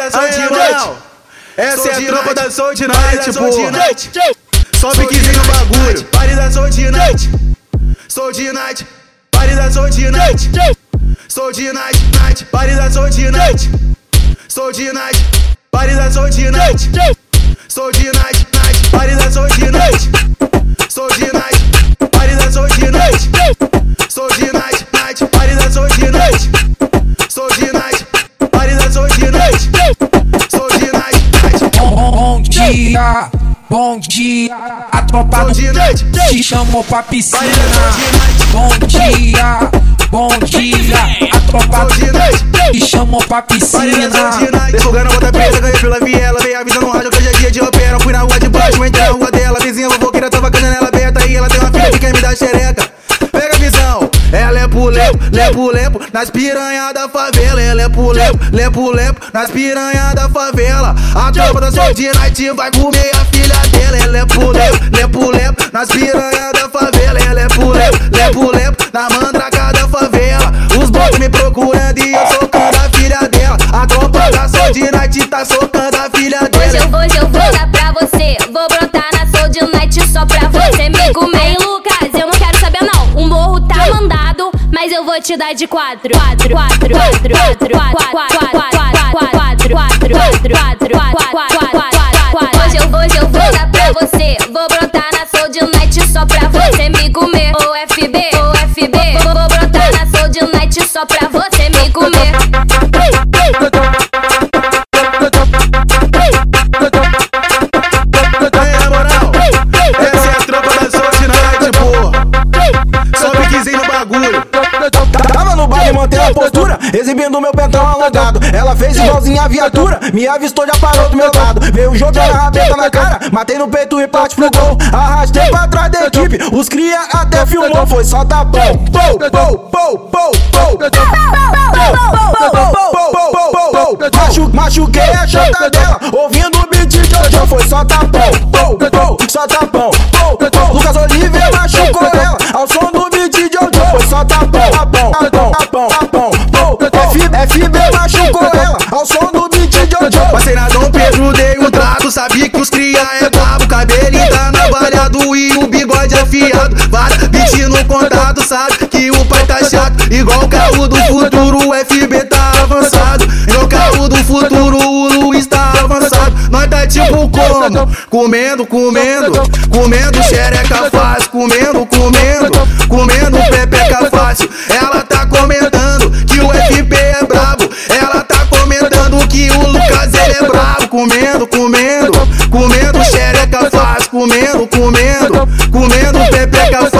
da Soul Night. Essa é a tropa da Soul Night, porra. Sobe que vem o bagulho. Pare da Soul Night. Soul Night. Pare da Soul Night. Soul Night, night. Pare da Soul Night. Soul Night. Pare da Soul Night. Soul Night, night. Pare da Soul Night. Soul Night. Bom dia. A tropa do te chamou pra piscina. Bom dia, bom dia. A tropa do Night. te chamou pra piscina. A bota preta, ganhei pela viela. Veio avisando no rádio que hoje é dia de opera. Fui na rua de baixo, entrei na rua dela. Vizinha fofoqueira tava com a janela aberta. E ela tem uma filha que quer me dar xereca. Pega a visão. Ela é pulepo, lepo, lepo, nas piranha da favela. Ela é pulepo, lepo, lepo, nas piranha da favela. A tropa da Night vai comer a filha dela. Ela é pulepo, lepo, lepo, nas piranha da favela. Ela é pulepo, lepo, lepo, na mandraca da favela. Os bots me procurando e eu socando a filha dela. A tropa da Soul Night tá socando a filha Hoje eu dela. vou, hoje eu vou dar pra você. Vou brotar na Soul Night só pra você me comer. Lucas, eu não quero saber não. O morro tá mandado, mas eu vou te dar de. Quatro, quatro, quatro, quatro, quatro, quatro, quatro, quatro, Ela fez igualzinha a viatura, me avistou, já parou do meu lado. Veio jogando a rabeta na cara, matei no peito e parte pro gol. Arrastei pra trás da equipe, os cria até filmou. Foi só tapão, pou, pou, pou, pou, pou. Machu, machuquei a chota dela, ouvindo o beat de Jojo. Foi só tapão, Igual o carro do futuro, o FB tá avançado. Igual o carro do futuro, o Luiz tá avançado. Nós tá tipo como? Comendo, comendo, comendo xereca fácil. Comendo, comendo, comendo pepeca fácil. Ela tá comentando que o FB é brabo. Ela tá comentando que o Lucas ele é brabo. Comendo, comendo, comendo xereca fácil. Comendo, comendo, comendo pepeca fácil.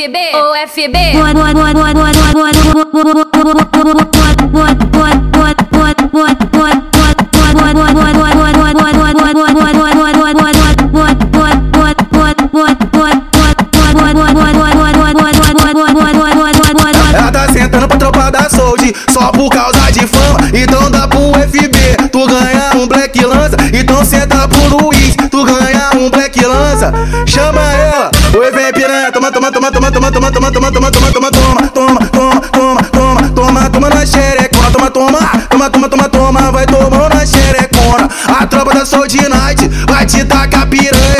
O FB, o FB. Ela tá sentando pra tropa da Sold Só por causa de fama Então dá pro FB Tu ganha um Black Lança Então senta pro Luiz Tu ganha um Black Lança Chama ela Oi, vem piranha Toma, toma, toma, toma, toma, toma, toma, toma, toma, toma, toma, toma, toma, toma, toma, toma, toma, na xerecona Toma, toma, toma, toma, toma, toma, vai tomando na xerecona. A tropa da Soul de Night vai te tacar piranha.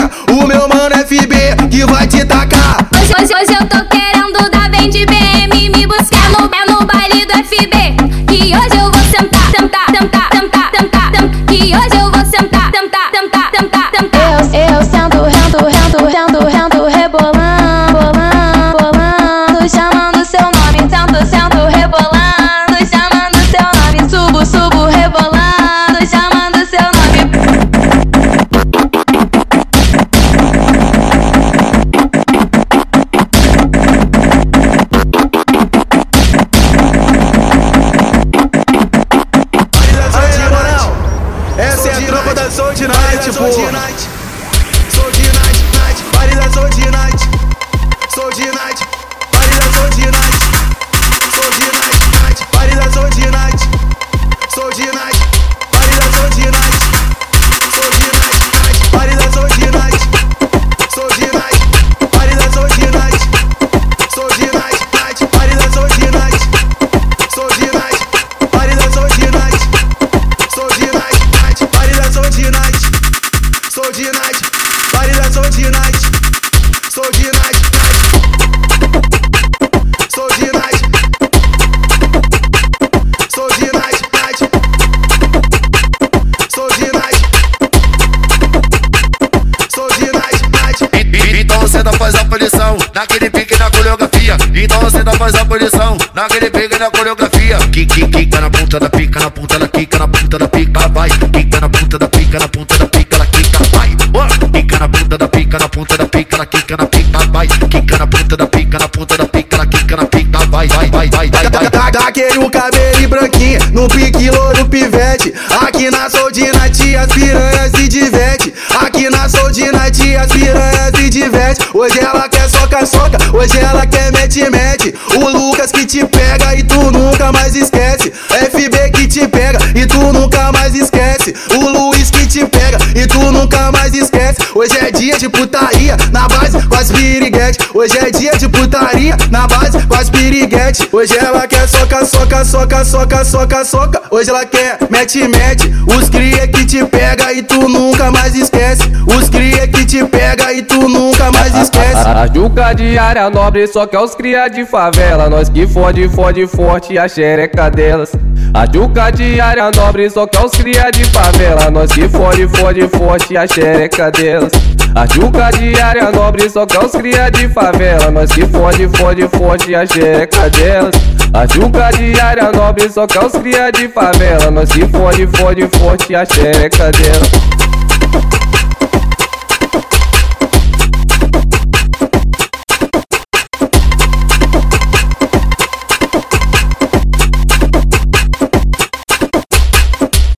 Naquele pique na coreografia. Kika, quica na ponta da pica, na ponta da quica, na ponta da pica, vai. Quica na ponta da pica, na ponta da pica, ela quica, vai. Quica na ponta da pica, na ponta da pica, ela quica na pica, vai. Quica na ponta da pica, na ponta da pica, ela quica na pica, vai, vai, vai, vai, vai, vai. Tá, tá aquele cabelo branquinho no pique louro pivete. Aqui na Night as piranhas se diverte. Aqui na Night as piranhas se diverte. Hoje ela quer soca, soca. Hoje ela quer mete, mete. O Lucas que te pega e tu nunca mais esquece. FB que te pega e tu nunca mais esquece. O mais esquece. Hoje é dia de putaria na base com as piriguete. Hoje é dia de putaria na base com as piriguete. Hoje ela quer soca, soca, soca, soca, soca, soca. Hoje ela quer mete, mete. Os cria que te pega e tu nunca mais esquece. Os cria que te pega e tu nunca mais esquece. A Juca de área nobre só quer os cria de favela. Nós que fode, fode forte a xereca delas. A Juca de área nobre só quer os cria de favela. Nós que fode, fode forte a xereca delas. A Juca de área nobre só quer os cria de favela. Nós que fode, fode forte a xereca delas. A Juca de área nobre só quer os cria de favela. Nós que fode, fode forte a xereca delas.